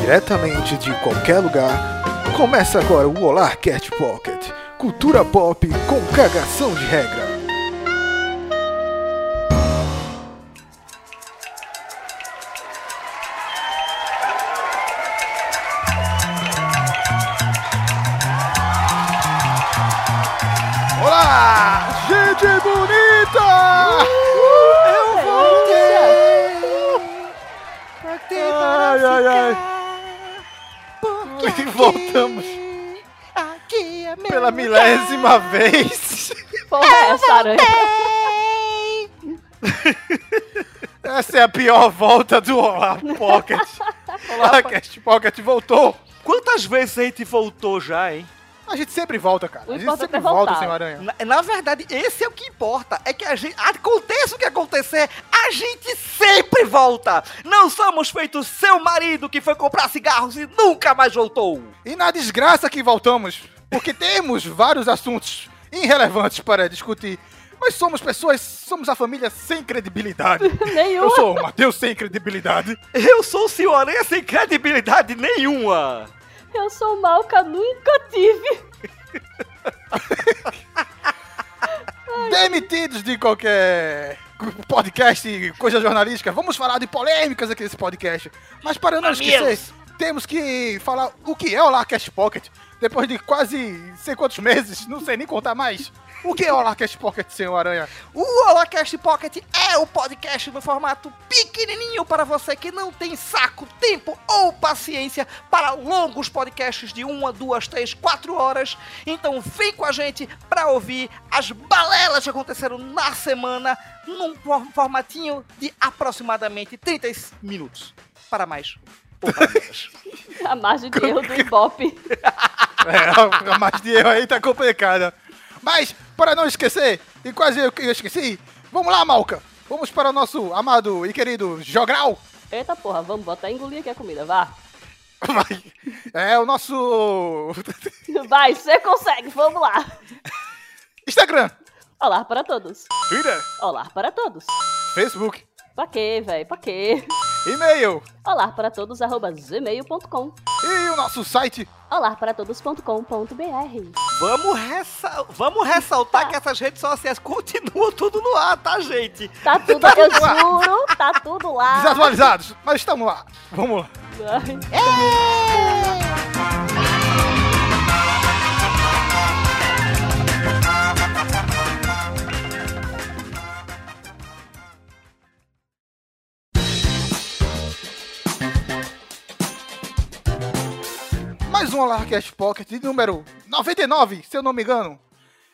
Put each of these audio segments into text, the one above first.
diretamente de qualquer lugar, começa agora o Olá Cat Pocket, cultura pop com cagação de regra. Milésima vez. Porra, é essa aranha. Essa é a pior volta do Olá Pocket. Olá Cast Pocket voltou. Quantas vezes a gente voltou já, hein? A gente sempre volta, cara. O A gente importante sempre é volta, sem aranha. Na, na verdade, esse é o que importa. É que a gente. Aconteça o que acontecer, a gente sempre volta. Não somos feitos seu marido que foi comprar cigarros e nunca mais voltou. E na desgraça que voltamos, porque temos vários assuntos irrelevantes para discutir. Mas somos pessoas, somos a família sem credibilidade. Nenhuma. Eu sou o Matheus sem credibilidade. Eu sou o senhor Aranha sem credibilidade nenhuma. Eu sou malca, nunca tive. Demitidos de qualquer podcast e coisa jornalística. Vamos falar de polêmicas aqui nesse podcast. Mas para não esquecer, Mamilos. Temos que falar o que é o Larcast Pocket. Depois de quase sei quantos meses, não sei nem contar mais. O que é o Larcast Pocket, senhor Aranha? O Holacast Pocket é o podcast no formato pequenininho para você que não tem saco, tempo ou paciência para longos podcasts de uma, duas, três, quatro horas. Então vem com a gente para ouvir as balelas que aconteceram na semana num for- formatinho de aproximadamente 30 minutos. Para mais. A margem de erro do Ibope. É, a mais de erro aí tá complicada. Mas, para não esquecer, e quase eu que eu esqueci, vamos lá, Malca. Vamos para o nosso amado e querido Jogral. Eita porra, vamos botar engolir aqui a comida, vá. Vai. É o nosso Vai, você consegue, vamos lá. Instagram, Olá para todos. Twitter, Olá para todos. Facebook, Pra quê, velho? Pra quê? E-mail Olá para todos, arroba gmail.com. e o nosso site. Olá para todos.com.br. Vamos, ressa- vamos ressaltar que essas redes sociais continuam tudo no ar, tá, gente? Tá tudo, eu juro, tá tudo lá. Desatualizados, mas estamos lá. Vamos lá. Ai. Um Alarcast Pocket de número 99, se eu não me engano.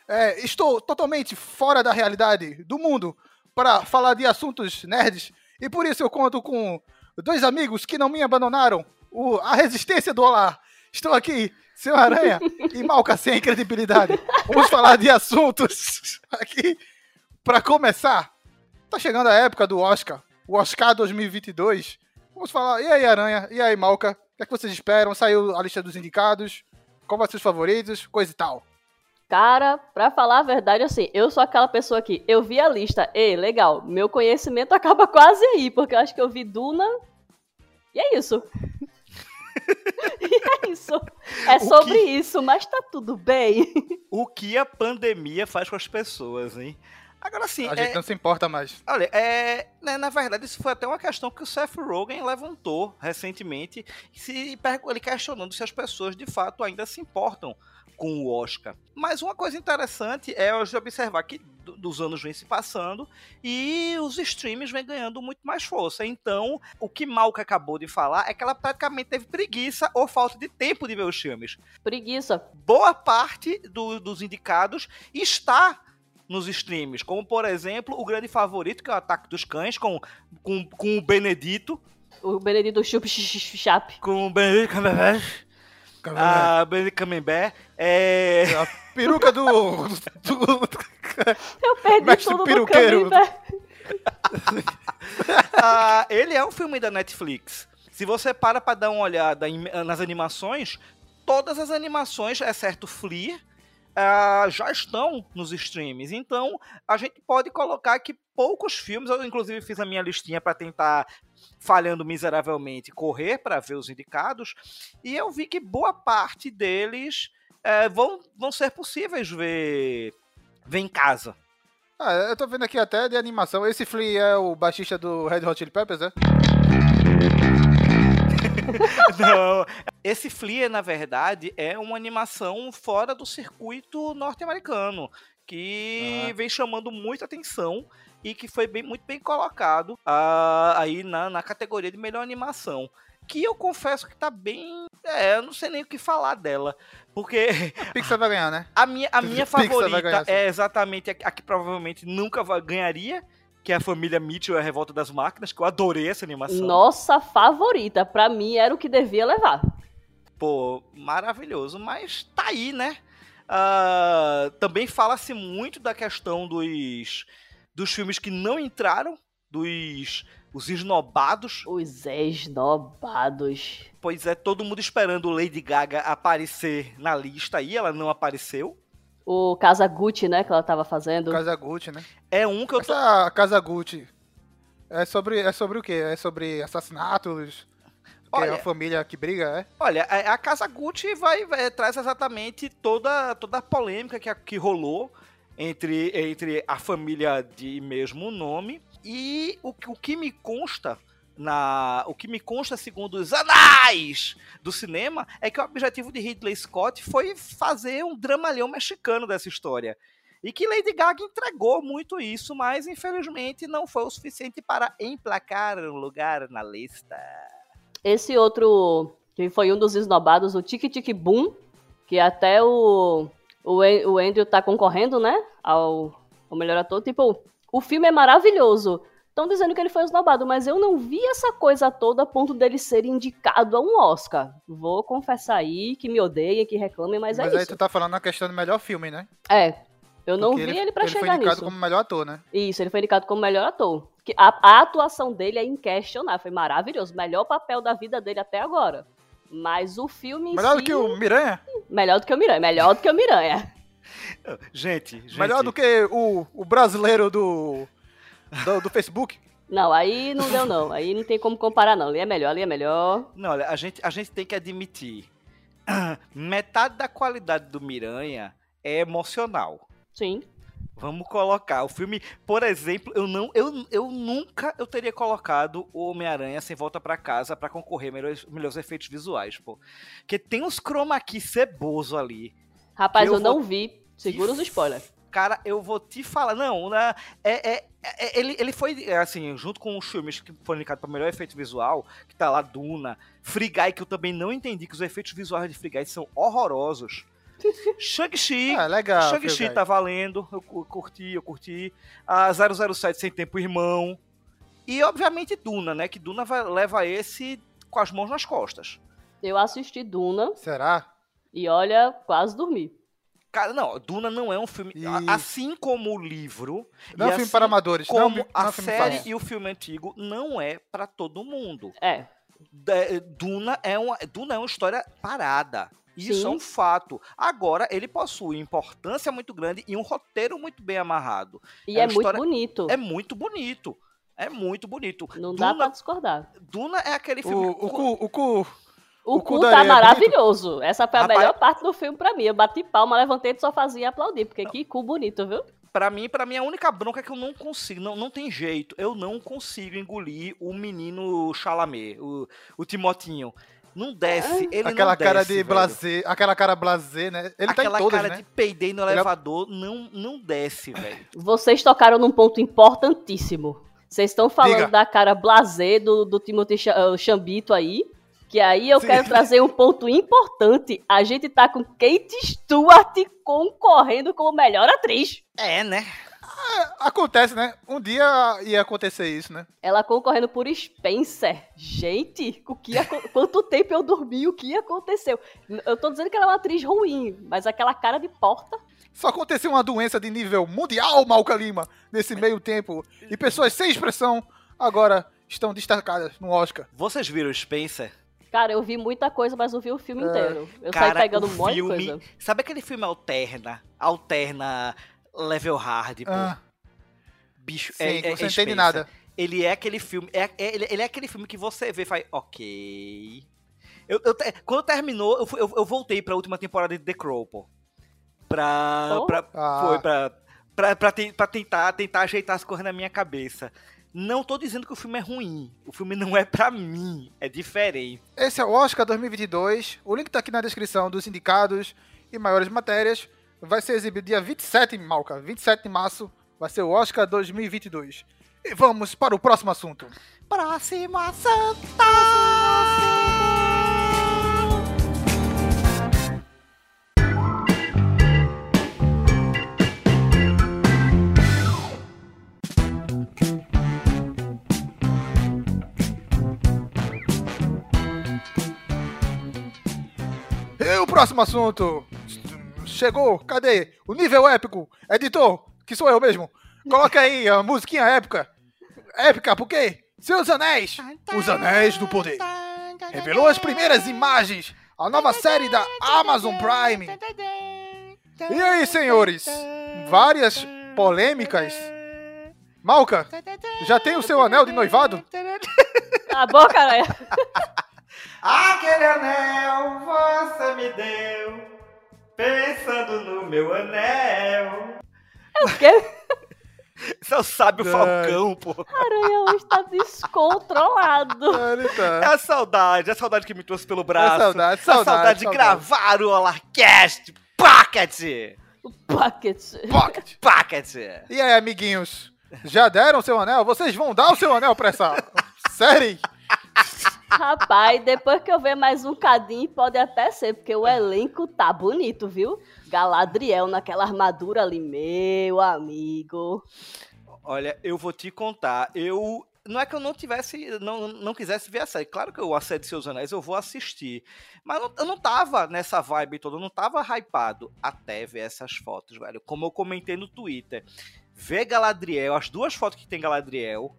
É, estou totalmente fora da realidade do mundo para falar de assuntos nerds e por isso eu conto com dois amigos que não me abandonaram, o, a resistência do Olá. Estou aqui, seu Aranha e Malca sem credibilidade. Vamos falar de assuntos aqui. Para começar, tá chegando a época do Oscar, o Oscar 2022. Vamos falar, e aí Aranha, e aí Malca, o que, é que vocês esperam? Saiu a lista dos indicados, qual vai ser os favoritos, coisa e tal. Cara, pra falar a verdade, assim, eu sou aquela pessoa que eu vi a lista, ei, legal, meu conhecimento acaba quase aí, porque eu acho que eu vi Duna. E é isso. e é isso. É sobre que- isso, mas tá tudo bem. O que a pandemia faz com as pessoas, hein? Agora sim, A é, gente não se importa mais. olha, é, né, na verdade, isso foi até uma questão que o Seth Rogen levantou recentemente, se, ele questionando se as pessoas de fato ainda se importam com o Oscar. Mas uma coisa interessante é hoje observar que do- dos anos vem se passando e os streams vêm ganhando muito mais força. Então, o que Malca acabou de falar é que ela praticamente teve preguiça ou falta de tempo de ver os filmes Preguiça. boa parte do- dos indicados está nos streams, como por exemplo o grande favorito que é o Ataque dos Cães com, com, com o Benedito, O Benedito Chup Chap. com o Benedito Cumberbatch, a Benedito Camembert, é... A peruca do. do- Eu perdi Mestre tudo peruqueiro. velho. Ah, ele é um filme da Netflix. Se você para pra dar uma olhada em- nas animações, todas as animações, exceto Flea, uh, já estão nos streams. Então, a gente pode colocar que poucos filmes, eu inclusive fiz a minha listinha para tentar, falhando miseravelmente, correr para ver os indicados, e eu vi que boa parte deles uh, vão, vão ser possíveis ver, ver em casa. Ah, eu tô vendo aqui até de animação. Esse Flea é o baixista do Red Hot Chili Peppers, é? Não. Esse Flea, na verdade, é uma animação fora do circuito norte-americano. Que ah. vem chamando muita atenção e que foi bem, muito bem colocado uh, aí na, na categoria de melhor animação que eu confesso que tá bem. É, eu não sei nem o que falar dela. Porque. A Pixar vai ganhar, né? A minha, a minha favorita ganhar, é exatamente a, a, que provavelmente nunca vai, ganharia. Que é a família Mitchell, a Revolta das Máquinas, que eu adorei essa animação. Nossa favorita, pra mim era o que devia levar. Pô, maravilhoso, mas tá aí, né? Uh, também fala-se muito da questão dos, dos filmes que não entraram, dos os esnobados. Os esnobados. Pois é, todo mundo esperando Lady Gaga aparecer na lista aí, ela não apareceu. O Casa Gucci, né, que ela tava fazendo. Casa Gucci, né? É um que eu tô... Essa Casa Gucci é sobre, é sobre o quê? É sobre assassinatos? Olha, é a família que briga, é? Olha, a, a Casa Gucci vai, vai, traz exatamente toda, toda a polêmica que, que rolou entre, entre a família de mesmo nome e o, o que me consta na o que me consta segundo os anais do cinema é que o objetivo de Ridley Scott foi fazer um dramalhão mexicano dessa história. E que Lady Gaga entregou muito isso, mas infelizmente não foi o suficiente para emplacar um lugar na lista. Esse outro, que foi um dos esnobados, o Tic Tic Boom, que até o, o, o Andrew tá concorrendo, né, ao, ao melhor ator. Tipo, o filme é maravilhoso. Estão dizendo que ele foi esnobado, mas eu não vi essa coisa toda a ponto dele ser indicado a um Oscar. Vou confessar aí que me odeiem, que reclamem, mas, mas é isso. Mas aí tu tá falando na questão do melhor filme, né? É. Eu não Porque vi ele, ele para chegar nisso. Ele foi indicado como melhor ator, né? Isso, ele foi indicado como melhor ator. A, a atuação dele é inquestionável, foi maravilhoso. Melhor papel da vida dele até agora. Mas o filme Melhor si, do que o Miranha? Melhor do que o Miranha, melhor do que o Miranha. Gente, gente. Melhor do que o, o brasileiro do, do, do Facebook? Não, aí não deu não. Aí não tem como comparar não. Ali é melhor, ali é melhor. Não, olha, a gente, a gente tem que admitir. Metade da qualidade do Miranha é emocional. Sim. Vamos colocar. O filme, por exemplo, eu não, eu, eu nunca eu teria colocado o Homem-Aranha sem volta para casa para concorrer melhores, melhores efeitos visuais, pô. Porque tem uns chroma key ceboso ali. Rapaz, eu, eu vou... não vi. Segura os spoilers. Cara, eu vou te falar. Não, né, é, é, é, ele, ele foi, assim, junto com os filmes que foram indicados para melhor efeito visual, que tá lá Duna, Free Guy, que eu também não entendi, que os efeitos visuais de Free Guy são horrorosos. Shang-Chi. Ah, legal. Shang-Chi tá valendo. Eu curti, eu curti. A 007 Sem Tempo Irmão. E, obviamente, Duna, né? Que Duna vai, leva esse com as mãos nas costas. Eu assisti Duna. Será? E olha, quase dormi. Cara, não, Duna não é um filme. E... Assim como o livro. Não é um filme assim para amadores. Como não, não a é série e o filme antigo não é para todo mundo. É. Duna é uma, Duna é uma história parada. Isso Sim. é um fato. Agora, ele possui importância muito grande e um roteiro muito bem amarrado. E é, é muito história... bonito. É muito bonito. É muito bonito. Não Duna... dá pra discordar. Duna é aquele filme. O, o, o, o, o, o cu tá é maravilhoso. Bonito. Essa foi a Rapaz, melhor parte do filme pra mim. Eu bati palma, levantei do sofazinho e aplaudi, porque não. que cu bonito, viu? Pra mim, pra mim, a única bronca é que eu não consigo, não, não tem jeito. Eu não consigo engolir o menino Chalamet, o, o Timotinho. Não desce, ele aquela não cara desce, de blazer, aquela cara blazer, né? Ele aquela tá em todas, cara né? de peidei no ele é elevador é... não, não desce, velho. Vocês tocaram num ponto importantíssimo. Vocês estão falando Diga. da cara blazer do, do Timothy Chambito aí. Que aí eu Sim. quero trazer um ponto importante. A gente tá com Kate Stewart concorrendo como melhor atriz. É, né? É, acontece, né? Um dia ia acontecer isso, né? Ela concorrendo por Spencer. Gente, o que quanto tempo eu dormi, o que aconteceu? Eu tô dizendo que ela é uma atriz ruim, mas aquela cara de porta. Só aconteceu uma doença de nível mundial, Malca Lima, nesse meio tempo. E pessoas sem expressão agora estão destacadas no Oscar. Vocês viram Spencer? Cara, eu vi muita coisa, mas não vi o filme É. inteiro. Eu Cara, saí pegando um monte de filme- coisa. Sabe aquele filme Alterna? Alterna Level Hard, pô. Ah, Bicho, sim, é, é, você não entende nada. Ele é aquele filme. É, é- ele, ele é aquele filme que você vê e faz. Ok. Eu, eu quando terminou, eu, eu, eu voltei pra última temporada de The Crow, pô. Pra. Oh. pra- Ah. Foi pra. Pra, pra, te- pra tentar, tentar ajeitar as coisas na minha cabeça. Não tô dizendo que o filme é ruim. O filme não é pra mim. É diferente. Esse é o Oscar 2022. O link tá aqui na descrição dos indicados e maiores matérias. Vai ser exibido dia 27, Malca. 27 de março vai ser o Oscar 2022. E vamos para o próximo assunto. Próxima Santa! Próximo assunto. Chegou, cadê? O nível épico. Editor, que sou eu mesmo. Coloca aí a musiquinha épica. Épica, por quê? Seus Anéis. Os Anéis do Poder. Revelou as primeiras imagens. A nova série da Amazon Prime. E aí, senhores? Várias polêmicas. Malca, já tem o seu anel de noivado? Tá bom, cara. Aquele anel você me deu, pensando no meu anel. O quê? Esse é o sábio. Falcão, pô. Aranha hoje tá descontrolado. Ele É tá. a saudade, é a saudade que me trouxe pelo braço. É saudade, É a saudade, saudade de saudade. gravar o Alarcast Pocket. O Pocket. Pocket. Pocket. E aí, amiguinhos? Já deram o seu anel? Vocês vão dar o seu anel pra essa série? Rapaz, depois que eu ver mais um cadinho, pode até ser, porque o elenco tá bonito, viu? Galadriel naquela armadura ali, meu amigo. Olha, eu vou te contar. Eu. Não é que eu não tivesse. Não, não quisesse ver a série. Claro que eu Assédio Seus Anéis, eu vou assistir. Mas eu não, eu não tava nessa vibe toda, eu não tava hypado até ver essas fotos, velho. Como eu comentei no Twitter. Ver Galadriel, as duas fotos que tem Galadriel.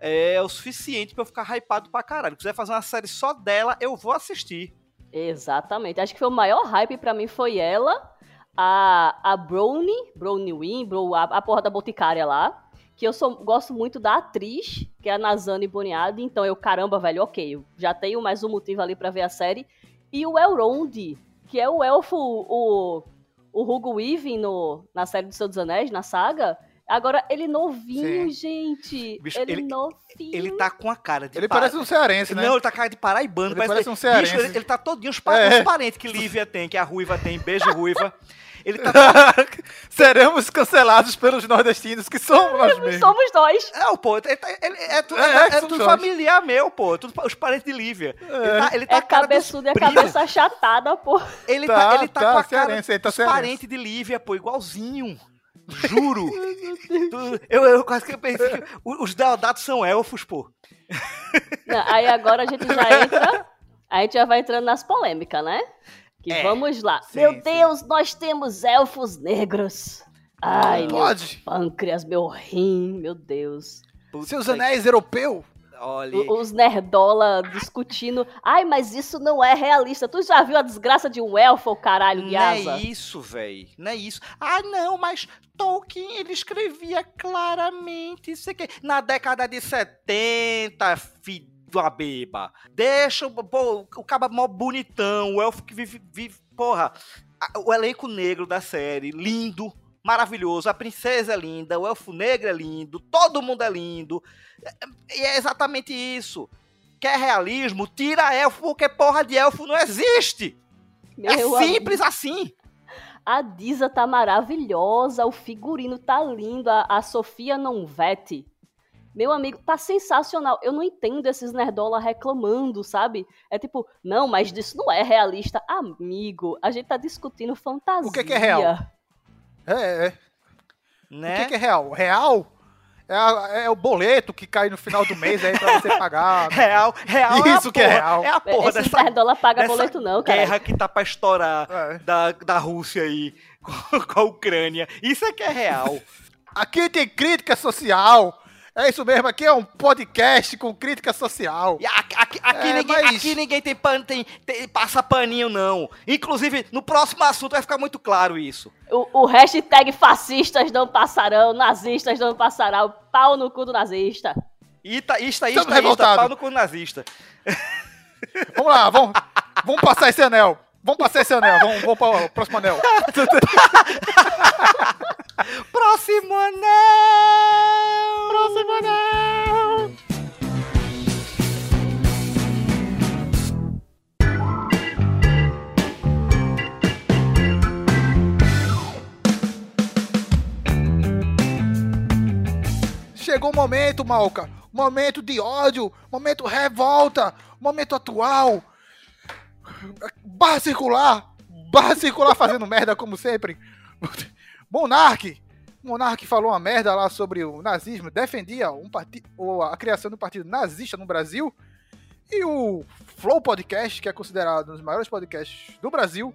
É o suficiente pra eu ficar hypado pra caralho. Se quiser fazer uma série só dela, eu vou assistir. Exatamente. Acho que foi o maior hype pra mim foi ela, a, a Brownie, Brownie Win, Bro, a, a porra da boticária lá. Que eu sou, gosto muito da atriz, que é a Nazane Boniadi. Então eu, caramba, velho, ok. Eu já tenho mais um motivo ali pra ver a série. E o Elrond, que é o elfo, o, o Hugo Weaving no, na série do Senhor dos Anéis, na saga. Agora, ele novinho, gente. Bicho, ele, ele- novinho. Ele tá com a cara de Ele pa- parece um cearense, né? Não, ele tá com cara de paraibano. Ele parece um Bicho, cearense. ele, ele tá todinho os, pa- É. os parentes que Lívia tem, que a Ruiva tem, beijo Ruiva. Ele tá. Seremos cancelados pelos nordestinos, que somos nós mesmos. Somos nós. É, pô, ele tá- ele- é, tu- É, é, é tudo familiar meu, pô. é Tudo os parentes de Lívia. Ele tá, ele tá É a cabeçudo e a cabeça achatada, pô. Ele Tá, tá, ele tá, tá, com a cara cearense, ele tá parentes de Lívia, pô, igualzinho. Juro. Eu, eu quase que pensei que os Deodatos são elfos, pô. Não, aí agora a gente já entra. A gente já vai entrando nas polêmicas, né? Que É, vamos lá. sim, meu sim. Deus, nós temos elfos negros. Ai, meu Pode. pâncreas, meu rim, meu Deus. Puta Seus que- anéis europeu? Olha. Os nerdola discutindo. Ai, mas isso não é realista. Tu já viu a desgraça de um elfo, caralho, de Não é asa? isso, velho. Não é isso. Ah, não, mas Tolkien, ele escrevia claramente isso aqui. Na década de 70, filho da beba. Deixa o, pô, o caba mó bonitão, o elfo que vive, vive porra. O elenco negro da série, lindo, maravilhoso. A princesa é linda, o elfo negro é lindo, todo mundo é lindo. E é exatamente isso. Quer realismo? Tira elfo, porque porra de elfo não existe. Meu é amigo. simples assim. A Disa tá maravilhosa, o figurino tá lindo, a, a Sofia não vete. Meu amigo, tá sensacional. Eu não entendo esses nerdola reclamando, sabe? É tipo, não, mas isso não é realista. Amigo, a gente tá discutindo fantasia. O que que é real? É, é. Né? O que, que é real? Real é, a- é o boleto que cai no final do mês aí pra você pagar. Real, real é Isso que é porra, real. É a porra Esses dessa, nerdola paga dessa boleto não, cara. guerra que tá pra estourar É. da, da Rússia aí com, com a Ucrânia. Isso é que é real. Aqui tem crítica social. É isso mesmo, aqui é um podcast com crítica social. E aqui, aqui- aqui É, ninguém, mas- aqui ninguém tem, pan, tem, tem- passa paninho, não. Inclusive, no próximo assunto vai ficar muito claro isso. O, o hashtag fascistas não passarão, nazistas não passarão, pau no cu do nazista. Ita, ista, ista, ista, revoltados. pau no cu nazista. Vamos lá, vamos, vamos passar esse anel. Vamos passar esse anel, vamos, vamos para o próximo anel. Próximo anel! Próximo anel! Chegou o momento, Malca. Momento de ódio, momento revolta, momento atual. Barra circular, barra circular fazendo merda como sempre. Monark, Monark falou uma merda lá sobre o nazismo, defendia um a criação do partido nazista no Brasil. E o Flow Podcast, que é considerado um dos maiores podcasts do Brasil,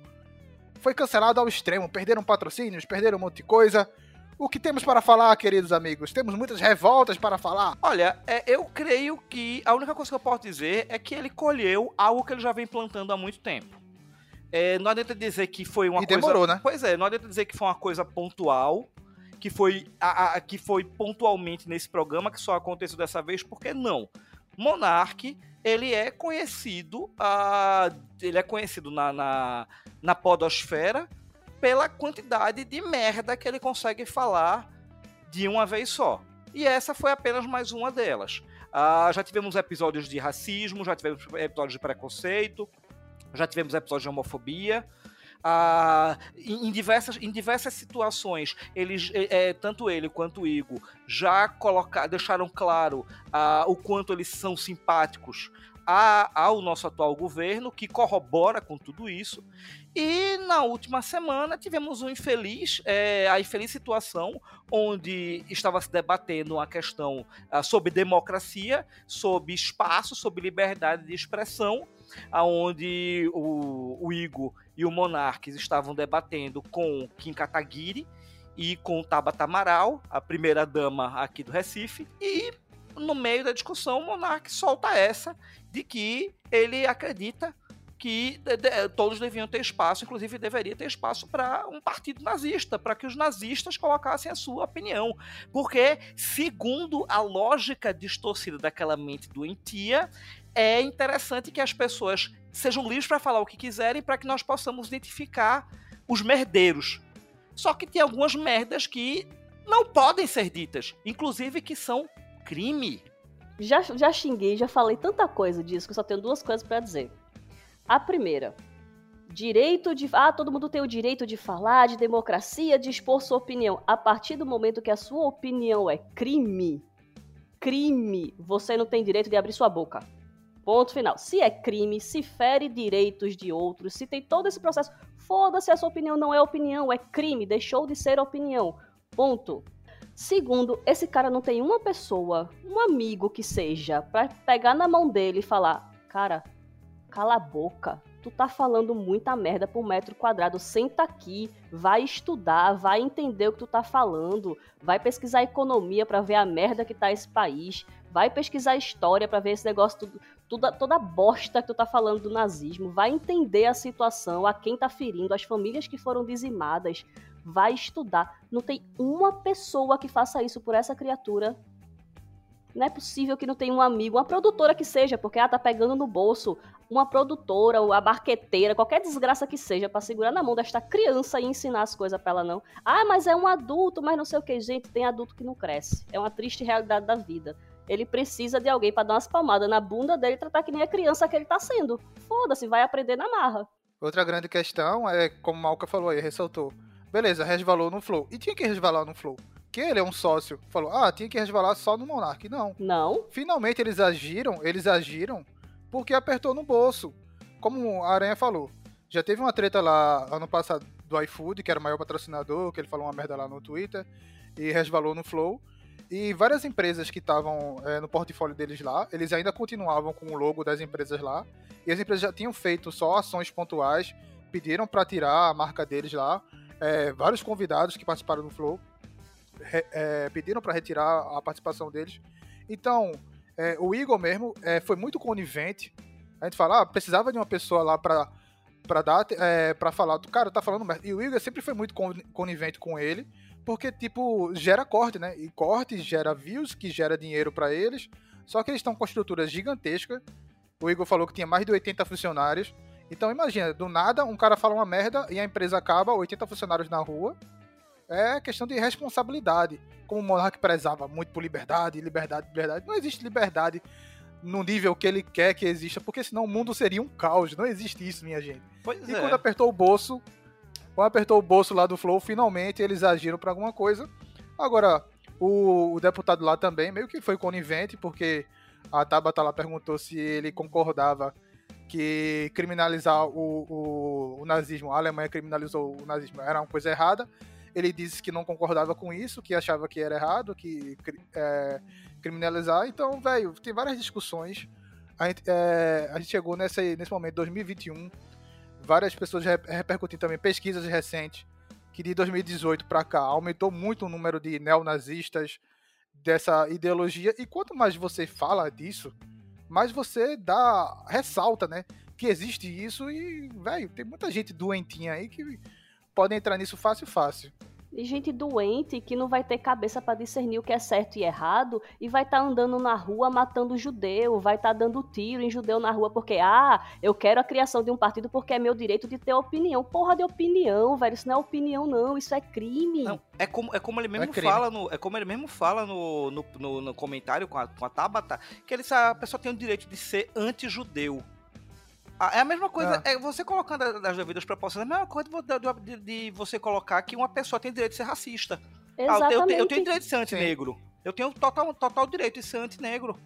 foi cancelado ao extremo. Perderam patrocínios, perderam um monte de coisa. O que temos para falar, queridos amigos? Temos muitas revoltas para falar. Olha, é, eu creio que a única coisa que eu posso dizer é que ele colheu algo que ele já vem plantando há muito tempo. É, não adianta dizer que foi uma E coisa. demorou, né? Pois é, não adianta dizer que foi uma coisa pontual, que foi, a, a- que foi pontualmente nesse programa, que só aconteceu dessa vez, porque não. Monark, ele é conhecido, ah, ele é conhecido na, na, na podosfera pela quantidade de merda que ele consegue falar de uma vez só. E essa foi apenas mais uma delas. Ah, já tivemos episódios de racismo, já tivemos episódios de preconceito, já tivemos episódios de homofobia. Ah, em, diversas, em diversas situações, eles, é, tanto ele quanto o Igor já coloca, deixaram claro ah, o quanto eles são simpáticos a- ao nosso atual governo, que corrobora com tudo isso. E na última semana tivemos um infeliz, é, a infeliz situação onde estava se debatendo uma questão ah, sobre democracia, sobre espaço, sobre liberdade de expressão, aonde o, o Igor e o Monarques estavam debatendo com Kim Kataguiri e com Tabata Amaral, a primeira dama aqui do Recife, e no meio da discussão o Monarque solta essa de que ele acredita que de- de- todos deviam ter espaço, inclusive deveria ter espaço para um partido nazista, para que os nazistas colocassem a sua opinião. Porque, segundo a lógica distorcida daquela mente doentia, é interessante que as pessoas sejam livres para falar o que quiserem, para que nós possamos identificar os merdeiros. Só que tem algumas merdas que não podem ser ditas, inclusive que são crime. Já, já xinguei, já falei tanta coisa disso que eu só tenho duas coisas pra dizer. A primeira, direito de. Ah, todo mundo tem o direito de falar, de democracia, de expor sua opinião. A partir do momento que a sua opinião é crime, crime, você não tem direito de abrir sua boca. Ponto final. Se é crime, se fere direitos de outros, se tem todo esse processo, foda-se, a sua opinião não é opinião, é crime, deixou de ser opinião. Ponto. Segundo, esse cara não tem uma pessoa, um amigo que seja, pra pegar na mão dele e falar: Cara, cala a boca. Tu tá falando muita merda por metro quadrado. Senta aqui, vai estudar, vai entender o que tu tá falando, vai pesquisar economia pra ver a merda que tá esse país, vai pesquisar história pra ver esse negócio tudo, toda, toda a bosta que tu tá falando do nazismo, vai entender a situação, a quem tá ferindo, as famílias que foram dizimadas, vai estudar. Não tem uma pessoa que faça isso por essa criatura. Não é possível que não tenha um amigo, uma produtora que seja, porque ela tá pegando no bolso uma produtora, ou a barqueteira, qualquer desgraça que seja, pra segurar na mão desta criança e ensinar as coisas pra ela não. Ah, mas é um adulto, mas não sei o que, gente, tem adulto que não cresce. É uma triste realidade da vida. Ele precisa de alguém pra dar umas palmadas na bunda dele e tratar que nem a criança que ele tá sendo. Foda-se, vai aprender na marra. Outra grande questão é, como o Malca falou aí, ressaltou. Beleza, resvalou no Flow. E tinha que resvalar no Flow. Que ele é um sócio. Falou, ah, tinha que resvalar só no Monark. Não. Não, Finalmente eles agiram, eles agiram porque apertou no bolso. Como a Aranha falou. Já teve uma treta lá ano passado do iFood, que era o maior patrocinador, que ele falou uma merda lá no Twitter, e resvalou no Flow. E várias empresas que estavam é, no portfólio deles lá, eles ainda continuavam com o logo das empresas lá. E as empresas já tinham feito só ações pontuais, pediram para tirar a marca deles lá. É, vários convidados que participaram do Flow é, pediram para retirar a participação deles. Então, o Igor mesmo foi muito conivente. A gente fala, ah, precisava de uma pessoa lá pra, pra dar, é, pra falar, do cara tá falando merda. E o Igor sempre foi muito conivente com ele, porque, tipo, gera corte, né? E corte gera views, que gera dinheiro para eles. Só que eles estão com estruturas gigantescas. O Igor falou que tinha mais de 80 funcionários. Então imagina, do nada um cara fala uma merda e a empresa acaba, 80 funcionários na rua. É questão de responsabilidade. Como o Monark prezava muito por liberdade, liberdade, liberdade. Não existe liberdade no nível que ele quer que exista, porque senão o mundo seria um caos. Não existe isso, minha gente. Pois e é. quando apertou o bolso, quando apertou o bolso lá do Flow, finalmente eles agiram para alguma coisa. Agora, o, o, deputado lá também meio que foi conivente, porque a Tabata lá perguntou se ele concordava que criminalizar o, o, o, nazismo, a Alemanha criminalizou o nazismo, era uma coisa errada. Ele disse que não concordava com isso, que achava que era errado, que é, criminalizar. Então, velho, tem várias discussões. A gente, é, a gente chegou nesse, nesse momento, 2021, várias pessoas repercutindo também pesquisas recentes que de 2018 para cá aumentou muito o número de neonazistas dessa ideologia. E quanto mais você fala disso, mais você dá ressalta, né, que existe isso e, velho, tem muita gente doentinha aí que pode entrar nisso fácil fácil e gente doente que não vai ter cabeça para discernir o que é certo e errado e vai estar tá andando na rua matando judeu, vai estar tá dando tiro em judeu na rua porque, ah, eu quero a criação de um partido porque é meu direito de ter opinião. Porra de opinião, velho, isso não é opinião não, isso é crime. Não, é como, é como ele mesmo é fala no, é como ele mesmo fala no, no, no, no comentário com a, com a Tabata, que ele, a pessoa tem o direito de ser anti-judeu. Ah, é a mesma coisa, é, é você colocando as devidas proporções, é a mesma coisa de, de, de, você colocar que uma pessoa tem direito de ser racista. Exatamente. Ah, eu, tenho, eu, tenho direito de ser anti-negro. Eu tenho total, total direito de ser anti-negro.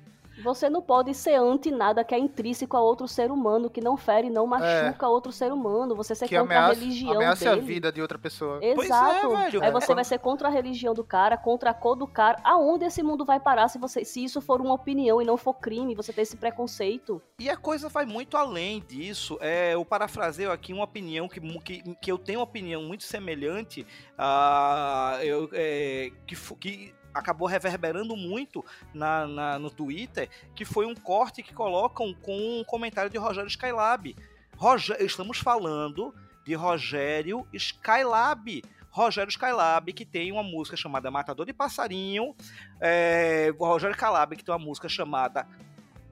Você não pode ser anti nada que é intrínseco a outro ser humano, que não fere, não machuca é. outro ser humano. Você ser que contra ameaça, a religião ameaça dele. a vida de outra pessoa. Exato. É, velho, Aí você vai ser contra a religião do cara, contra a cor do cara. Aonde esse mundo vai parar se você se isso for uma opinião e não for crime, você ter esse preconceito? E a coisa vai muito além disso. É, eu parafraseio aqui uma opinião que, que, que eu tenho uma opinião muito semelhante a eu, é, que, que acabou reverberando muito na, na, no Twitter, que foi um corte que colocam com um comentário de Rogério Skylab. Roger, estamos falando de Rogério Skylab. Rogério Skylab, que tem uma música chamada Matador de Passarinho. É, Rogério Skylab, que tem uma música chamada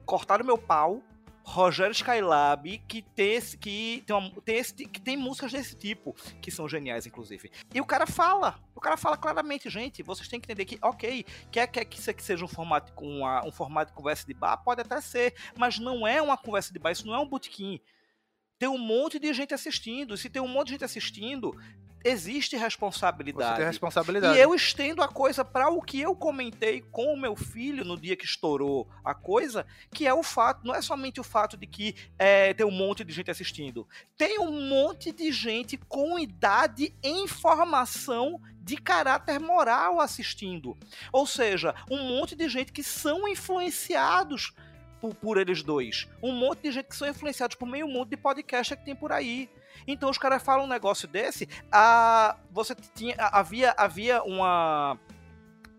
Cortar o Meu Pau. Rogério Skylab, que tem, esse, que, tem, uma, tem, esse, que tem músicas desse tipo, que são geniais, inclusive. E o cara fala, o cara fala claramente, gente, vocês têm que entender que, ok, quer, quer que isso aqui seja um formato, uma, um formato de conversa de bar, pode até ser, mas não é uma conversa de bar, isso não é um botequim tem um monte de gente assistindo. Se tem um monte de gente assistindo, existe responsabilidade. Você tem responsabilidade. E eu estendo a coisa para o que eu comentei com o meu filho no dia que estourou a coisa, que é o fato, não é somente o fato de que é, tem um monte de gente assistindo, tem um monte de gente com idade em formação de caráter moral assistindo. Ou seja, um monte de gente que são influenciados por, por, eles dois. Um monte de gente que são influenciados por meio mundo de podcast que tem por aí. Então os caras falam um negócio desse. A, você tinha, havia, havia uma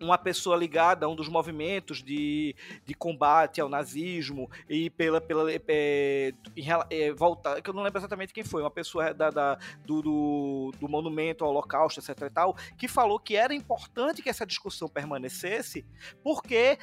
uma pessoa ligada a um dos movimentos de, de combate ao nazismo e pela pela é, é, volta que eu não lembro exatamente quem foi uma pessoa da, da do, do, do, monumento ao Holocausto etc e tal que falou que era importante que essa discussão permanecesse porque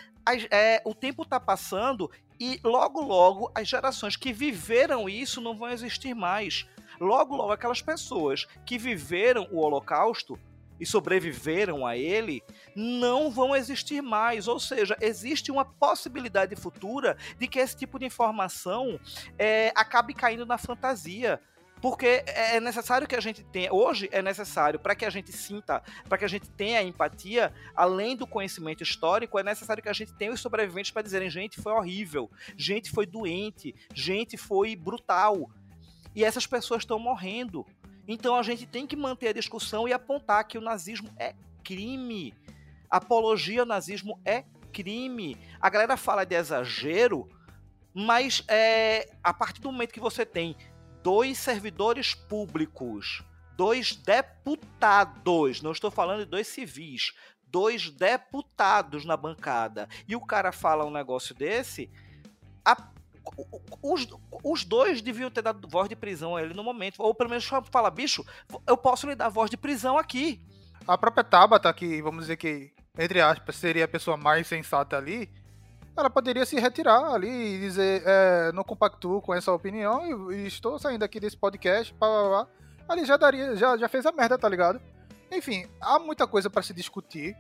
é, o tempo está passando e logo logo as gerações que viveram isso não vão existir mais Logo, logo, aquelas pessoas que viveram o Holocausto e sobreviveram a ele não vão existir mais. Ou seja, existe uma possibilidade futura de que esse tipo de informação é, acabe caindo na fantasia. Porque é necessário que a gente tenha, hoje é necessário para que a gente sinta, para que a gente tenha empatia, além do conhecimento histórico, é necessário que a gente tenha os sobreviventes para dizerem: gente, foi horrível, gente, foi doente, gente, foi brutal e essas pessoas estão morrendo. Então a gente tem que manter a discussão e apontar que o nazismo é crime. Apologia ao nazismo é crime. A galera fala de exagero, mas é, a partir do momento que você tem dois servidores públicos, dois deputados, não estou falando de dois civis, dois deputados na bancada e o cara fala um negócio desse, a, os, os dois deviam ter dado voz de prisão a ele no momento. Ou pelo menos fala, bicho, eu posso lhe dar voz de prisão aqui. A própria Tabata, que vamos dizer que, entre aspas, seria a pessoa mais sensata ali, ela poderia se retirar ali e dizer, é, não compactuo com essa opinião e, estou saindo aqui desse podcast, pá, pá, pá. Ali já daria, já, já fez a merda, tá ligado? Enfim, há muita coisa para se discutir.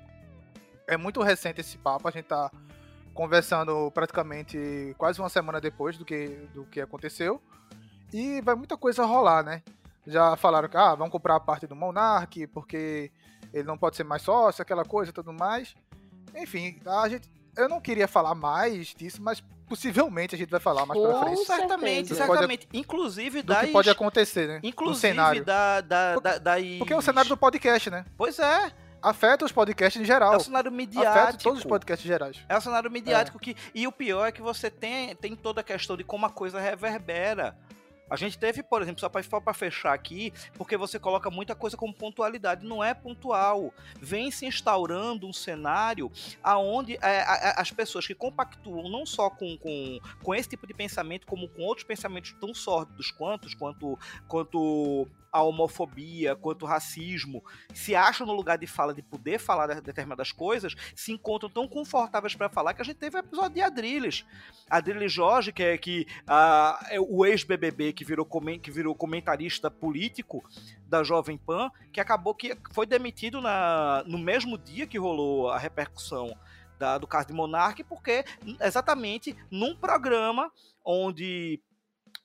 É muito recente esse papo, a gente tá conversando praticamente quase uma semana depois do que, do que aconteceu. E vai muita coisa rolar, né? Já falaram que ah, vão comprar a parte do Monark, porque ele não pode ser mais sócio, aquela coisa e tudo mais. Enfim, a gente eu não queria falar mais disso, mas possivelmente a gente vai falar mais Com pra frente. Certamente, certamente. Pode, inclusive do das... que pode acontecer, né? Inclusive cenário. Da, da, da, das... Porque é o cenário do podcast, né? Pois é. Afeta os podcasts em geral. É o cenário midiático. Afeta todos os podcasts gerais. É o cenário midiático é. que... E o pior é que você tem, tem toda a questão de como a coisa reverbera. A gente teve, por exemplo, só para fechar aqui, porque você coloca muita coisa como pontualidade, não é pontual. Vem se instaurando um cenário aonde é, a, as pessoas que compactuam não só com, com, com esse tipo de pensamento, como com outros pensamentos tão sórdidos quanto, quanto, quanto a homofobia, quanto o racismo, se acham no lugar de fala de poder falar de determinadas coisas, se encontram tão confortáveis para falar que a gente teve o um episódio de Adriles. Adriles Jorge, que é que uh, é o ex-BBB que virou, que virou comentarista político da Jovem Pan, que acabou que foi demitido na, no mesmo dia que rolou a repercussão da, do caso de Monarque, porque exatamente num programa onde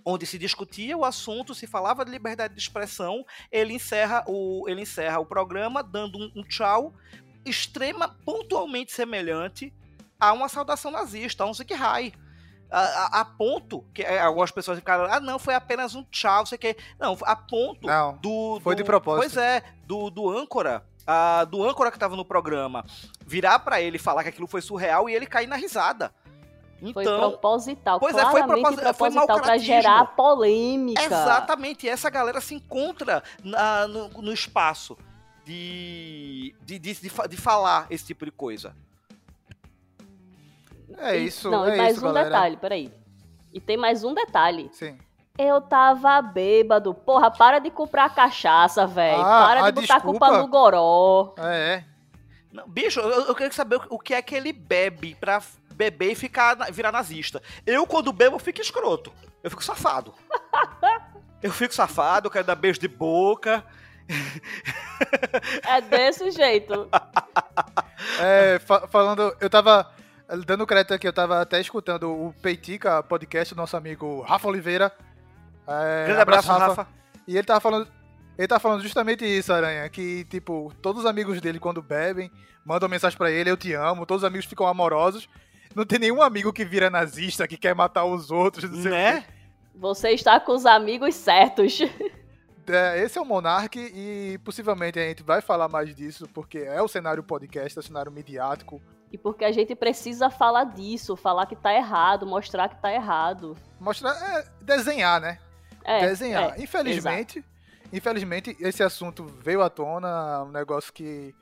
onde se discutia o assunto, se falava de liberdade de expressão, ele encerra o, ele encerra o programa dando um, um tchau extrema, pontualmente semelhante a uma saudação nazista, a um Sieg Heil. A, a, a, ponto que é, algumas pessoas ficaram, ah, não, foi apenas um tchau, sei que. Não, a ponto não, do, Foi do, de propósito. Pois é, do, do âncora. Uh, do âncora que estava no programa virar para ele falar que aquilo foi surreal e ele cair na risada. Então, foi proposital, pois é, foi proposital, proposital para gerar polêmica. Exatamente, e essa galera se encontra na, no, no, espaço de de, de, de, de, falar esse tipo de coisa. É isso, Não, é e mais isso, um galera. detalhe, peraí. E tem mais um detalhe. Sim. Eu tava bêbado. Porra, para de comprar cachaça, velho. Ah, para de botar desculpa. culpa no goró. É, é. Não, bicho, eu, eu queria saber o, o que é que ele bebe pra beber e ficar, virar nazista. Eu, quando bebo, eu fico escroto. Eu fico safado. eu fico safado, eu quero dar beijo de boca. É desse jeito. É, fa falando, eu tava dando crédito aqui, eu tava até escutando o Peitica podcast do nosso amigo Rafa Oliveira. É, Grande abraço, Rafa. Rafa. E ele tava falando. Ele tá falando justamente isso, Aranha, que, tipo, todos os amigos dele, quando bebem, mandam mensagem para ele, eu te amo, todos os amigos ficam amorosos, não tem nenhum amigo que vira nazista, que quer matar os outros. né? Você está com os amigos certos. É, esse é o Monark e possivelmente a gente vai falar mais disso, porque é o cenário podcast, é o cenário midiático. E porque a gente precisa falar disso, falar que tá errado, mostrar que tá errado. Mostrar, é, desenhar, né? É, desenhar. É, infelizmente, exato. infelizmente, esse assunto veio à tona, um negócio que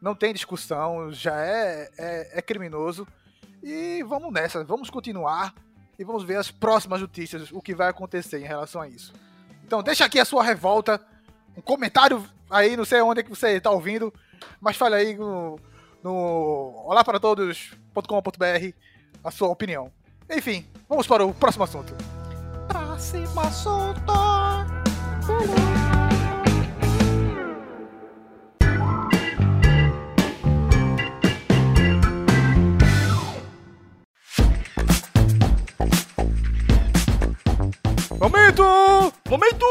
não tem discussão, já é, é, é criminoso. E vamos nessa, vamos continuar e vamos ver as próximas notícias, o que vai acontecer em relação a isso. Então deixa aqui a sua revolta, um comentário aí, não sei onde é que você está ouvindo, mas fale aí no, no olá para todos.com.br a sua opinião. Enfim, vamos para o próximo assunto. Próximo assunto. Momento! Momento!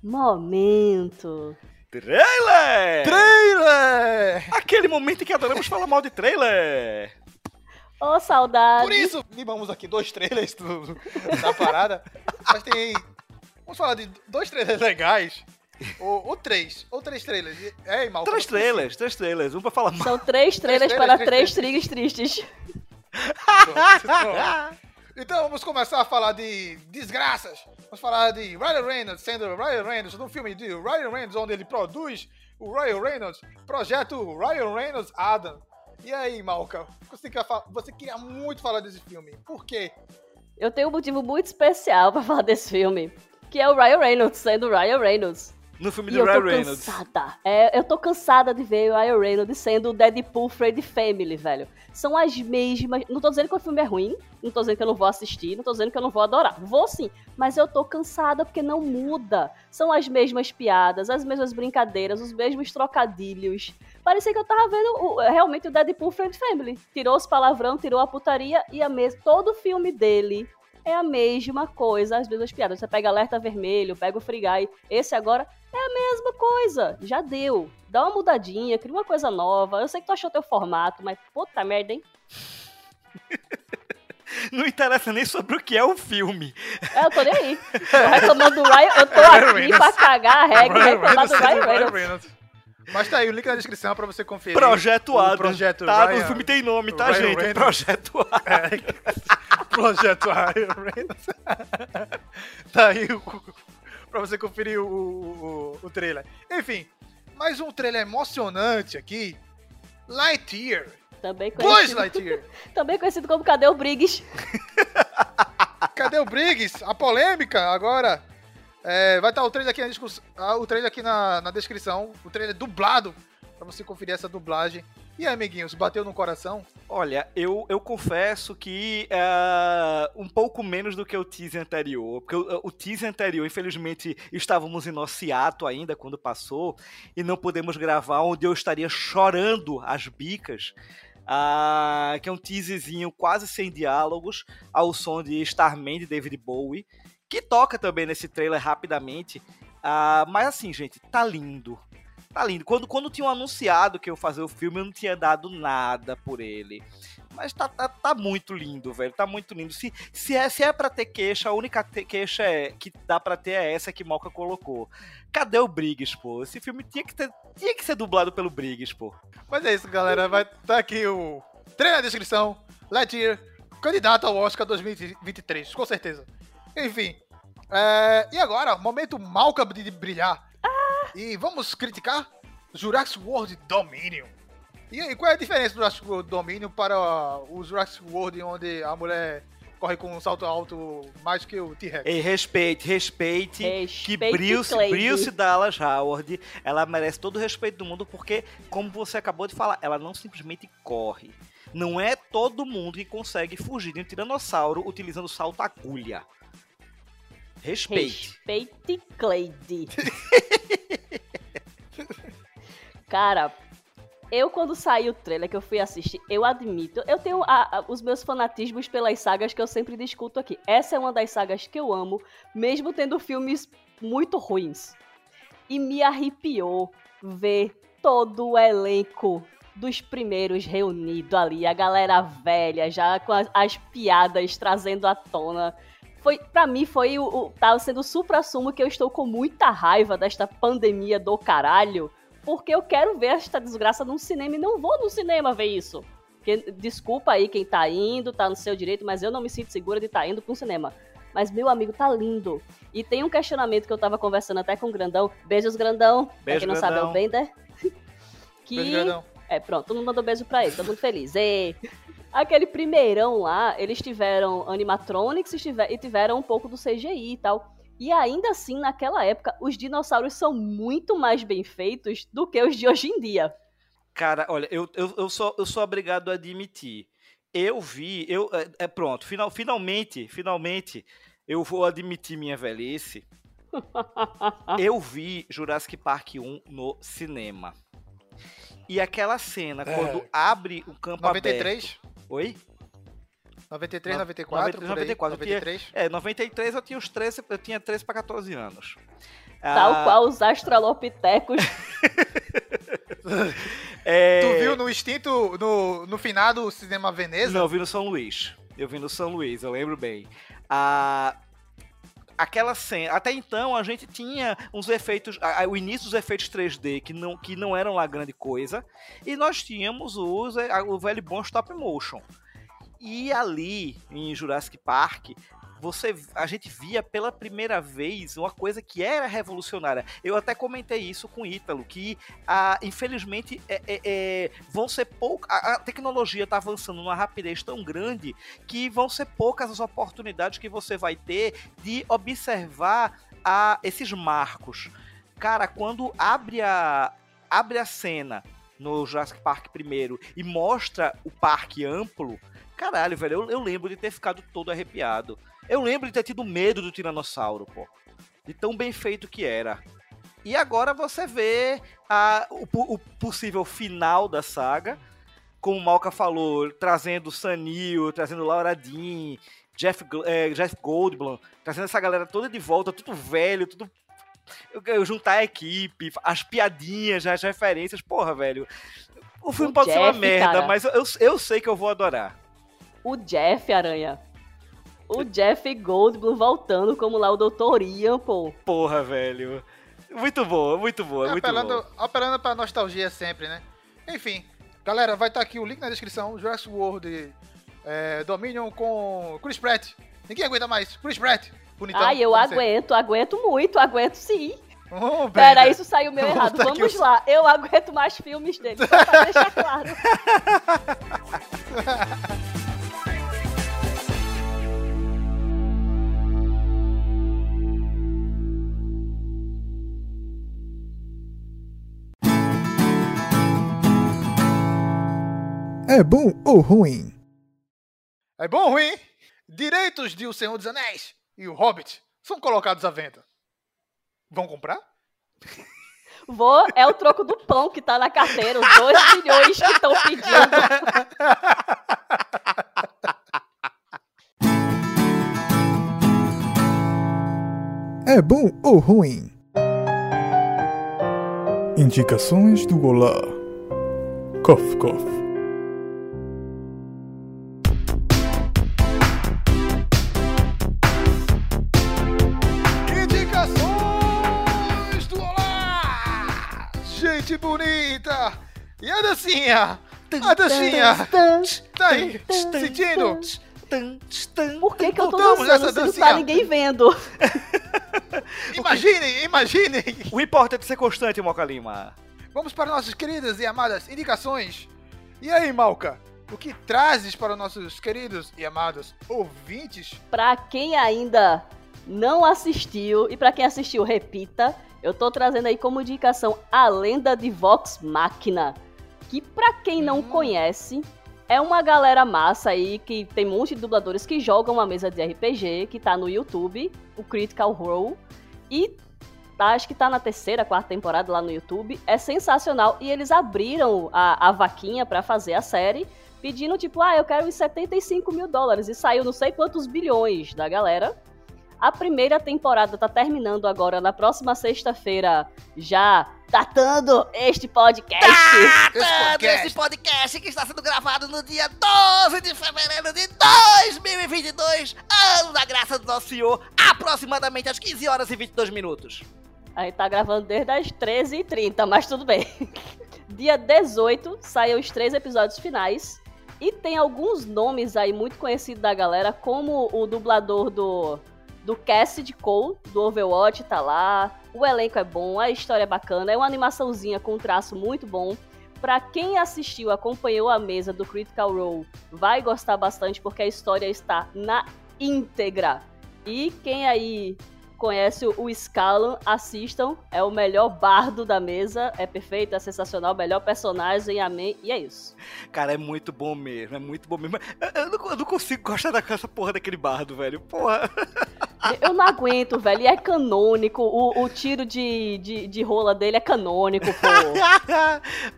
Momento! Trailer! Trailer! Aquele momento em que adoramos falar mal de trailer! Ô, oh, saudade! Por isso, limamos aqui dois trailers do, da parada. Mas tem. Vamos falar de dois trailers legais. Ou, ou, três. Ou três trailers. É, mal. Três trailers, três trailers. Um pra falar mal. São três trailers, três trailers para três, três tristes. Pronto, pronto. Então vamos começar a falar de desgraças. Vamos falar de Ryan Reynolds sendo Ryan Reynolds no filme de Ryan Reynolds, onde ele produz o Ryan Reynolds, projeto Ryan Reynolds Adam. E aí, Malca, você, quer você queria muito falar desse filme. Por quê? Eu tenho um motivo muito especial para falar desse filme, que é o Ryan Reynolds sendo Ryan Reynolds. No filme do eu Ryan tô Reynolds. cansada. É, eu tô cansada de ver o Ryan Reynolds sendo o Deadpool Freddy Family, velho. São as mesmas. Não tô dizendo que o filme é ruim, não tô dizendo que eu não vou assistir, não tô dizendo que eu não vou adorar. Vou sim, mas eu tô cansada porque não muda. São as mesmas piadas, as mesmas brincadeiras, os mesmos trocadilhos. Parecia que eu tava vendo o- realmente o Deadpool Freddy Family. Tirou os palavrão, tirou a putaria e a mesma. Todo filme dele é a mesma coisa, as mesmas piadas. Você pega Alerta Vermelho, pega o Free Guy. Esse agora é a mesma coisa. Já deu. Dá uma mudadinha, cria uma coisa nova. Eu sei que tu achou teu formato, mas puta merda, hein? Não interessa nem sobre o que é o filme. É, eu tô nem aí. Tô reclamando do Ryan. Eu tô Ryan aqui Reynolds. pra cagar a regra e reclamar do sendo Ryan Reynolds. Reynolds. Mas tá aí o link na descrição pra você conferir. Projeto Adam. Projeto tá, Ryan. o filme tem nome, tá, Ryan gente? Reynolds. Projeto Adam. É, Projeto Ryan Reynolds. tá aí o, pra você conferir o, o, o trailer. Enfim, mais um trailer emocionante aqui. Lightyear. Também conhecido, Lightyear. também conhecido como Cadê o Briggs? Cadê o Briggs? A polêmica agora. É, vai estar o trailer aqui na, discuss- ah, o trailer aqui na, na descrição. O trailer dublado. Pra você conferir essa dublagem. E aí, amiguinhos, bateu no coração? Olha, eu, eu confesso que é, um pouco menos do que o teaser anterior. Porque o, o teaser anterior, infelizmente, estávamos em nosso hiato ainda quando passou. E não podemos gravar, onde eu estaria chorando as bicas. ah, que é um teaserzinho quase sem diálogos, ao som de Starman de David Bowie. Que toca também nesse trailer rapidamente. Ah, mas assim, gente, tá lindo. Tá lindo. Quando, quando tinham anunciado que eu fazer o filme, eu não tinha dado nada por ele. Mas tá, tá, tá muito lindo, velho. Tá muito lindo. Se, se, é, se é pra ter queixa, a única queixa é, que dá pra ter é essa que Moca colocou. Cadê o Briggs, pô? Esse filme tinha que, ter, tinha que ser dublado pelo Briggs, pô. Mas é isso, galera. Vai estar aqui o trailer na descrição. Lightyear, candidato ao Oscar 2023, com certeza. Enfim. é, e agora, momento Malcolm de brilhar. E vamos criticar Jurassic World Dominion. E aí, qual é a diferença do Jurassic World Dominion para o Jurassic World onde a mulher corre com um salto alto mais que o T-Rex? Ei, respeite, respeite. que Respeite Bruce, Cleide. Bruce Dallas Howard, ela merece todo o respeito do mundo, porque, como você acabou de falar, ela não simplesmente corre. Não é todo mundo que consegue fugir de um tiranossauro utilizando salto agulha. Respeite. Respeite Cleide. Cara, eu quando saiu o trailer que eu fui assistir, eu admito, eu tenho a- a- os meus fanatismos pelas sagas que eu sempre discuto aqui. Essa é uma das sagas que eu amo, mesmo tendo filmes muito ruins. E me arrepiou ver todo o elenco dos primeiros reunido ali, a galera velha, já com as, as piadas trazendo à tona foi para mim foi o, o tá sendo o supra-sumo que eu estou com muita raiva desta pandemia do caralho, porque eu quero ver esta desgraça num cinema e não vou no cinema ver isso. Porque, desculpa aí quem tá indo, tá no seu direito, mas eu não me sinto segura de estar tá indo pro cinema. Mas, meu amigo, tá lindo. E tem um questionamento que eu tava conversando até com o Grandão. Beijos, Grandão. pra Beijo, quem não sabe, é Grandão. o Bender. que Beijo, é, pronto, todo mundo mandou beijo pra ele, todo mundo feliz. Ê. Aquele primeirão lá, eles tiveram animatronics e tiver- tiveram um pouco do CGI e tal. E ainda assim, naquela época, os dinossauros são muito mais bem feitos do que os de hoje em dia. Cara, olha, eu, eu, eu, sou, eu sou obrigado a admitir. Eu vi, eu, é, é pronto, final, finalmente, finalmente, eu vou admitir minha velhice. eu vi Jurassic Park 1 no cinema. E aquela cena, É. quando abre o campo aberto... 93? Oi? 93, No- 94, 93, por aí, 94, eu tinha- 93. É, 93 eu tinha uns 13, eu tinha 13 para 14 anos. Tal Ah, qual os astralopitecos. é, Tu viu no extinto, no, no finado Cinema Veneza? Não, eu vi no São Luís. Eu vi no São Luís, eu lembro bem. Ah, aquela cena. Até então a gente tinha uns efeitos. a- a- o início dos efeitos 3D que não, que não eram lá grande coisa. E nós tínhamos os, a- o velho bom stop motion. E ali, em Jurassic Park, você a gente via pela primeira vez uma coisa que era revolucionária. Eu até comentei isso com o Ítalo, que ah, infelizmente é, é, é, vão ser poucas. A, tecnologia está avançando numa rapidez tão grande que vão ser poucas as oportunidades que você vai ter de observar a, esses marcos. Cara, quando abre a, abre a cena no Jurassic Park primeiro e mostra o parque amplo, caralho, velho, eu, eu lembro de ter ficado todo arrepiado. Eu lembro de ter tido medo do Tiranossauro, pô. De tão bem feito que era. E agora você vê a, o, o possível final da saga, como o Malca falou, trazendo Sanil, trazendo Laura Dean, Jeff, é, Jeff Goldblum, trazendo essa galera toda de volta, tudo velho, tudo. Juntar a equipe, as piadinhas, as referências, porra, velho. O filme o pode Jeff, ser uma merda, cara. mas eu, eu sei que eu vou adorar. O Jeff Aranha o Jeff Goldblum voltando como lá o Dr. Ian, pô. Porra, velho. Muito boa, muito boa, é, muito apelando, boa. Apelando pra nostalgia sempre, né? Enfim, galera, vai estar tá aqui o link na descrição. Jurassic World é, Dominion com Chris Pratt. Ninguém aguenta mais. Chris Pratt. Bonitão. Ai, eu aguento, aguento muito, aguento sim. Oh, Pera, isso saiu meio errado. Vamos lá, eu aguento mais filmes dele, só pra deixar claro. É bom ou ruim? É bom ou ruim? Direitos de O Senhor dos Anéis e O Hobbit são colocados à venda. Vão comprar? Vou, é o troco do pão que tá na carteira, os dois milhões que estão pedindo. É bom ou ruim? Indicações do Olá. Cof, cof. A dancinha? A dancinha! Tá aí, sentindo? Por que, que eu tô dançando se não tá ninguém vendo? imaginem, imaginem! O importante é ser constante, Moca Lima. Vamos para nossas queridas e amadas indicações. E aí, Malca? O que trazes para nossos queridos e amados ouvintes? Para quem ainda não assistiu e para quem assistiu, repita. Eu tô trazendo aí como indicação a lenda de Vox Machina, que para quem não hum. conhece, é uma galera massa aí que tem um monte de dubladores que jogam uma mesa de RPG, que tá no YouTube, o Critical Role, e tá, acho que tá na terceira, quarta temporada lá no YouTube. É sensacional e eles abriram a, a vaquinha para fazer a série, pedindo tipo, ah, eu quero os 75 mil dólares, e saiu não sei quantos bilhões da galera. A primeira temporada tá terminando agora na próxima sexta-feira, já datando este podcast. Datando este podcast que está sendo gravado no dia 12 de fevereiro de 2022, ano da graça do nosso Senhor, aproximadamente às 15 horas e 22 minutos. A gente tá gravando desde as 13h30, mas tudo bem. dia 18 saem os três episódios finais. E tem alguns nomes aí muito conhecidos da galera, como o dublador do do Cassidy Cole, do Overwatch, tá lá. O elenco é bom, a história é bacana, é uma animaçãozinha com um traço muito bom. Para quem assistiu, acompanhou a mesa do Critical Role, vai gostar bastante porque a história está na íntegra. E quem aí conhece o Scallon, assistam. É o melhor bardo da mesa. É perfeito, é sensacional, melhor personagem, amém. E é isso. Cara, é muito bom mesmo, é muito bom mesmo. Eu não, eu não consigo gostar daquela porra daquele bardo, velho. Porra. Eu não aguento, velho. E é canônico. O, o tiro de, de, de, rola dele é canônico, pô.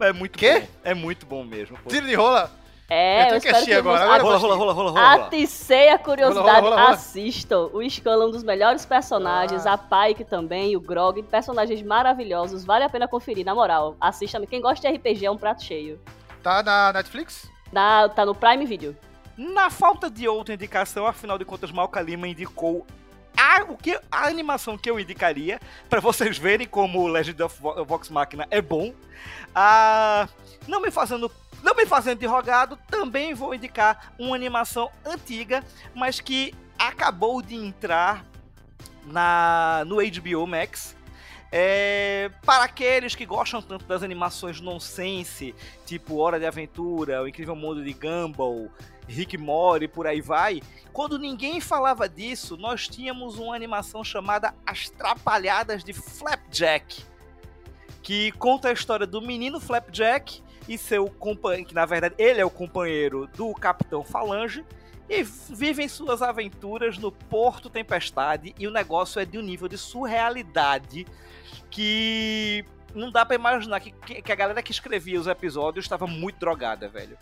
é muito Quê? bom. É muito bom mesmo. Pô. Tiro de rola? É, eu, eu espero que agora. agora rola, rola, rola, rola, rola. Aticei a curiosidade, rola, rola, assistam. O Skull é um dos melhores personagens, ah. a Pike também, o Grog, personagens maravilhosos, vale a pena conferir, na moral. Assista, quem gosta de RPG é um prato cheio. Tá na Netflix? Na, tá no Prime Video. Na falta de outra indicação, afinal de contas, Malca Lima indicou a, o que, a animação que eu indicaria, para vocês verem como o Legend of Vox Machina é bom. Ah, não me fazendo não me fazendo de rogado, também vou indicar uma animação antiga, mas que acabou de entrar na no HBO Max. É, para aqueles que gostam tanto das animações nonsense, tipo Hora de Aventura, O Incrível Mundo de Gumball, Rick Mori, por aí vai. Quando ninguém falava disso, nós tínhamos uma animação chamada As Trapalhadas de Flapjack, que conta a história do menino Flapjack e seu companheiro, que na verdade ele é o companheiro do Capitão Falange, e vivem suas aventuras no Porto Tempestade e o negócio é de um nível de surrealidade que não dá pra imaginar que, que a galera que escrevia os episódios estava muito drogada, velho.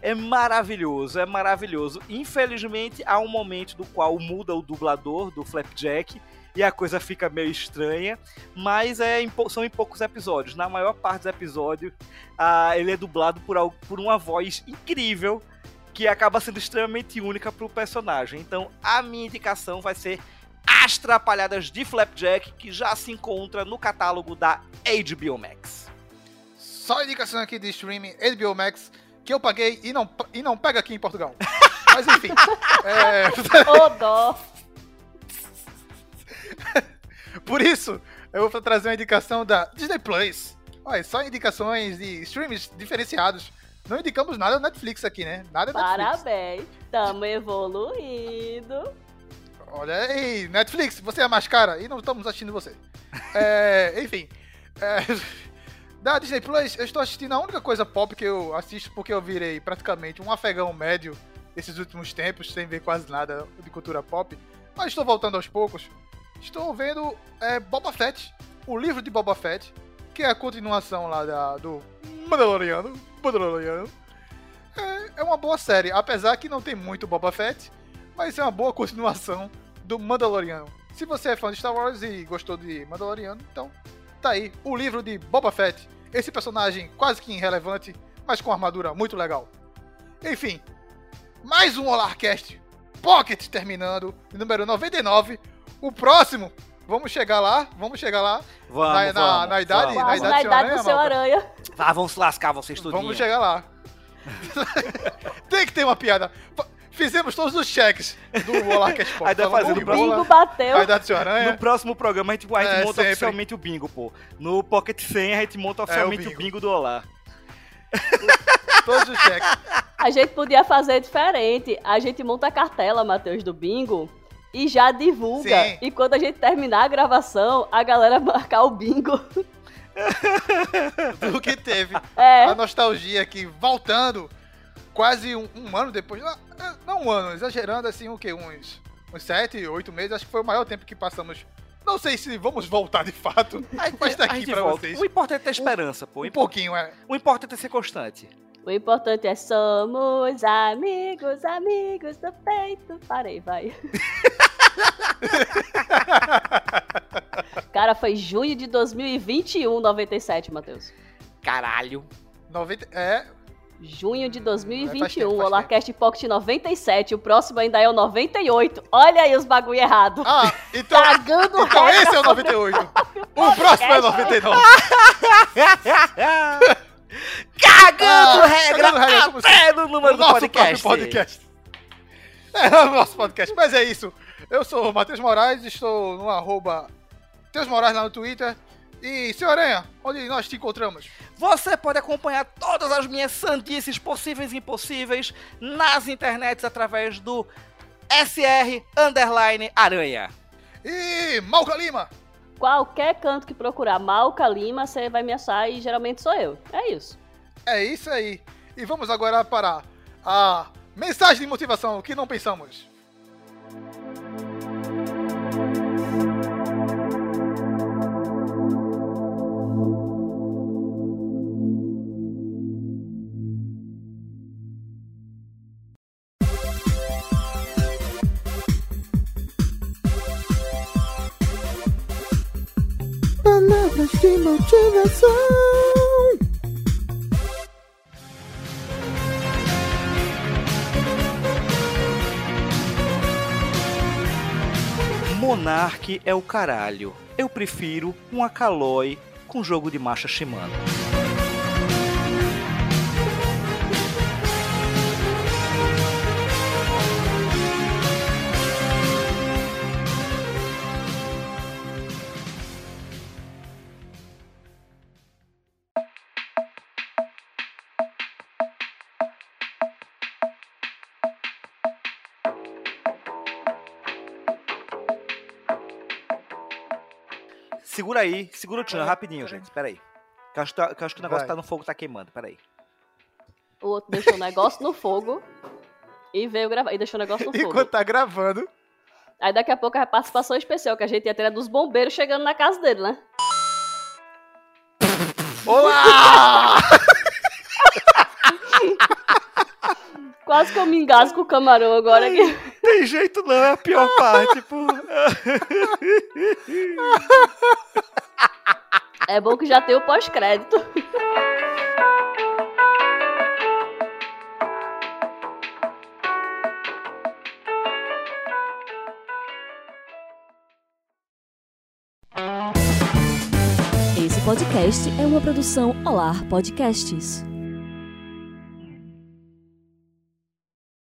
É maravilhoso, é maravilhoso. Infelizmente, há um momento do qual muda o dublador do Flapjack e a coisa fica meio estranha, mas é em, são em poucos episódios. Na maior parte dos episódios, ah, ele é dublado por, por uma voz incrível que acaba sendo extremamente única para o personagem. Então, a minha indicação vai ser As Trapalhadas de Flapjack, que já se encontra no catálogo da HBO Max. Só indicação aqui de streaming HBO Max que eu paguei e não, e não pega aqui em Portugal. Mas enfim. é... Ô, dó. Por isso, eu vou trazer uma indicação da Disney Plus. Olha, só indicações de streams diferenciados. Não indicamos nada da Netflix aqui, né? Nada da Netflix. Parabéns. Tamo evoluindo. Olha aí, Netflix, você é mais cara e não estamos assistindo você. É, enfim. É, da Disney Plus, eu estou assistindo a única coisa pop que eu assisto porque eu virei praticamente um afegão médio esses últimos tempos, sem ver quase nada de cultura pop. Mas estou voltando aos poucos. Estou vendo é, Boba Fett, o livro de Boba Fett, que é a continuação lá da, do Mandaloriano. Mandaloriano. É, é uma boa série, apesar que não tem muito Boba Fett, mas é uma boa continuação do Mandaloriano. Se você é fã de Star Wars e gostou de Mandaloriano, então tá aí o livro de Boba Fett. Esse personagem quase que irrelevante, mas com armadura muito legal. Enfim, mais um Olarcast Pocket terminando, número 99. O próximo, vamos chegar lá, vamos chegar lá. Vamos, na, na, vamos, na idade, vamos. na idade, na do idade do seu Malca? aranha. Ah, vamos se lascar vocês tudinho. Vamos chegar lá. Tem que ter uma piada. Fizemos todos os cheques do Olarcast Pop. Aí dá fazendo bola, Bingo bateu. Aranha. No próximo programa a gente, a gente É, monta sempre. oficialmente o bingo, pô. No Pocket 100 a gente monta oficialmente o, bingo. bingo. do Olá. Todos os cheques. A gente podia fazer diferente. A gente monta a cartela, Matheus, do bingo. E já divulga. Sim. E quando a gente terminar a gravação, a galera marcar o bingo. do que teve. É. A nostalgia aqui, voltando quase um, um ano depois. Não, não um ano, exagerando assim, o quê? Uns, uns sete, oito meses. Acho que foi o maior tempo que passamos. Não sei se vamos voltar de fato, mas tá aqui pra volta. vocês. O importante é ter esperança, pô. Um pouquinho, é. O importante é ser constante. O importante é somos amigos, amigos do peito. Parei, vai. Cara, foi junho de 2021, 97, Matheus. Caralho. 90, é, Junho de Hum, faz 2021, tempo, o faz Olarcast Pocket 97. O próximo ainda é o 98. Olha aí os bagulho errado. Ah, então, Cagando então esse é o 98. O próximo é 99. Cagando Ah, regra cagando regra, até no número o do nosso podcast. podcast. É o nosso podcast, mas é isso. Eu sou o Matheus Moraes, estou no arroba Teus Moraes lá no Twitter. E, senhor Aranha, onde nós te encontramos? Você pode acompanhar todas as minhas sandices possíveis e impossíveis nas internets através do SR Underline Aranha. E Malca Lima! Qualquer canto que procurar Malca Lima, você vai me achar e geralmente sou eu. É isso. É isso aí. E vamos agora para a mensagem de motivação que não pensamos. Palavras de motivação. Monark é o caralho. Eu prefiro um Acaloi com jogo de marcha Shimano. Segura aí, segura o tchan, rapidinho, gente. Pera aí. Que eu acho, que tá- que eu acho que o negócio Vai. tá no fogo, tá queimando. Pera aí. O outro deixou o negócio no fogo e veio gravar. E deixou o negócio no fogo. Enquanto tá gravando. Aí daqui a pouco a participação especial que a gente ia ter é dos bombeiros chegando na casa dele, né? Olá! Quase que eu me engasgo com o camarão agora aqui. Tem jeito não, é a pior parte, pô. É bom que já tem o pós-crédito. Esse podcast é uma produção Olar Podcasts.